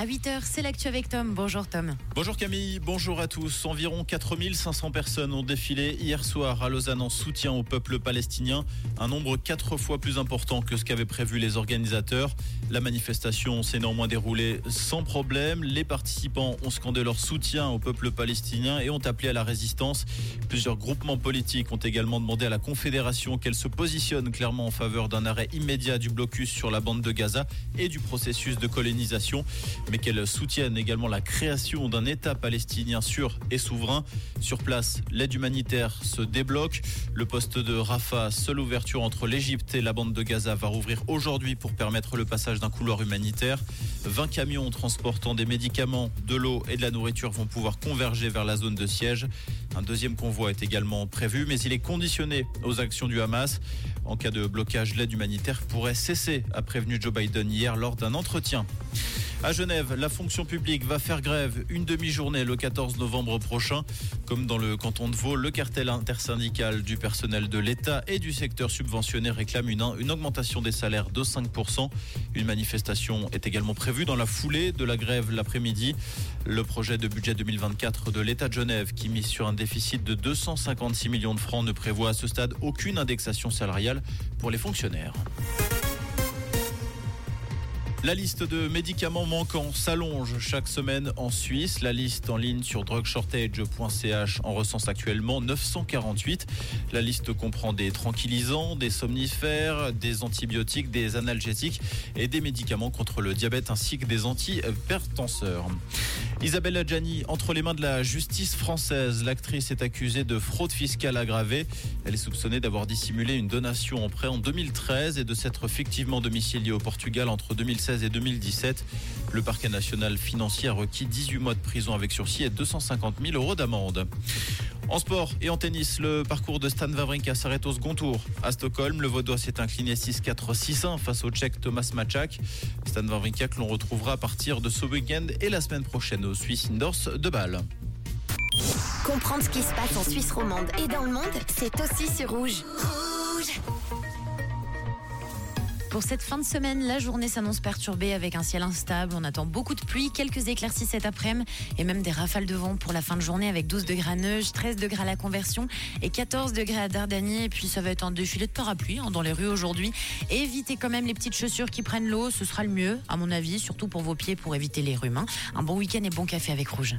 À 8h, c'est l'actu avec Tom. Bonjour Tom. Bonjour Camille, bonjour à tous. Environ 4500 personnes ont défilé hier soir à Lausanne en soutien au peuple palestinien, un nombre quatre fois plus important que ce qu'avaient prévu les organisateurs. La manifestation s'est néanmoins déroulée sans problème. Les participants ont scandé leur soutien au peuple palestinien et ont appelé à la résistance. Plusieurs groupements politiques ont également demandé à la Confédération qu'elle se positionne clairement en faveur d'un arrêt immédiat du blocus sur la bande de Gaza et du processus de colonisation mais qu'elle soutienne également la création d'un État palestinien sûr et souverain. Sur place, l'aide humanitaire se débloque. Le poste de Rafah, seule ouverture entre l'Égypte et la bande de Gaza, va rouvrir aujourd'hui pour permettre le passage d'un couloir humanitaire. 20 camions transportant des médicaments, de l'eau et de la nourriture vont pouvoir converger vers la zone de siège. Un deuxième convoi est également prévu, mais il est conditionné aux actions du Hamas. En cas de blocage, l'aide humanitaire pourrait cesser, a prévenu Joe Biden hier lors d'un entretien. À Genève, la fonction publique va faire grève une demi-journée le 14 novembre prochain. Comme dans le canton de Vaud, le cartel intersyndical du personnel de l'État et du secteur subventionné réclame une, une augmentation des salaires de 5%. Une manifestation est également prévue dans la foulée de la grève l'après-midi. Le projet de budget 2024 de l'État de Genève, qui mise sur un déficit de 256 millions de francs, ne prévoit à ce stade aucune indexation salariale pour les fonctionnaires. La liste de médicaments manquants s'allonge chaque semaine en Suisse. La liste en ligne sur drugshortage.ch en recense actuellement 948. La liste comprend des tranquillisants, des somnifères, des antibiotiques, des analgésiques et des médicaments contre le diabète ainsi que des antihypertenseurs. Isabelle Adjani, entre les mains de la justice française, l'actrice est accusée de fraude fiscale aggravée. Elle est soupçonnée d'avoir dissimulé une donation en prêt en 2013 et de s'être fictivement domiciliée au Portugal entre 2016 et 2017. Le parquet national financier a requis 18 mois de prison avec sursis et 250 000 euros d'amende. En sport et en tennis, le parcours de Stan Wawrinka s'arrête au second tour. À Stockholm, le Vaudois s'est incliné 6-4-6-1 face au Tchèque Thomas Machak. Stan Wawrinka que l'on retrouvera à partir de ce week-end et la semaine prochaine au Swiss Indoors de Bâle. Comprendre ce qui se passe en Suisse romande et dans le monde, c'est aussi sur Rouge. Pour cette fin de semaine, la journée s'annonce perturbée avec un ciel instable. On attend beaucoup de pluie, quelques éclaircies cet après-midi et même des rafales de vent pour la fin de journée avec 12 degrés à Neuge, 13 degrés à la Conversion et 14 degrés à Dardanie. Et puis ça va être un défilé de parapluie hein, dans les rues aujourd'hui. Évitez quand même les petites chaussures qui prennent l'eau, ce sera le mieux à mon avis, surtout pour vos pieds pour éviter les rhumes. Hein. Un bon week-end et bon café avec Rouge.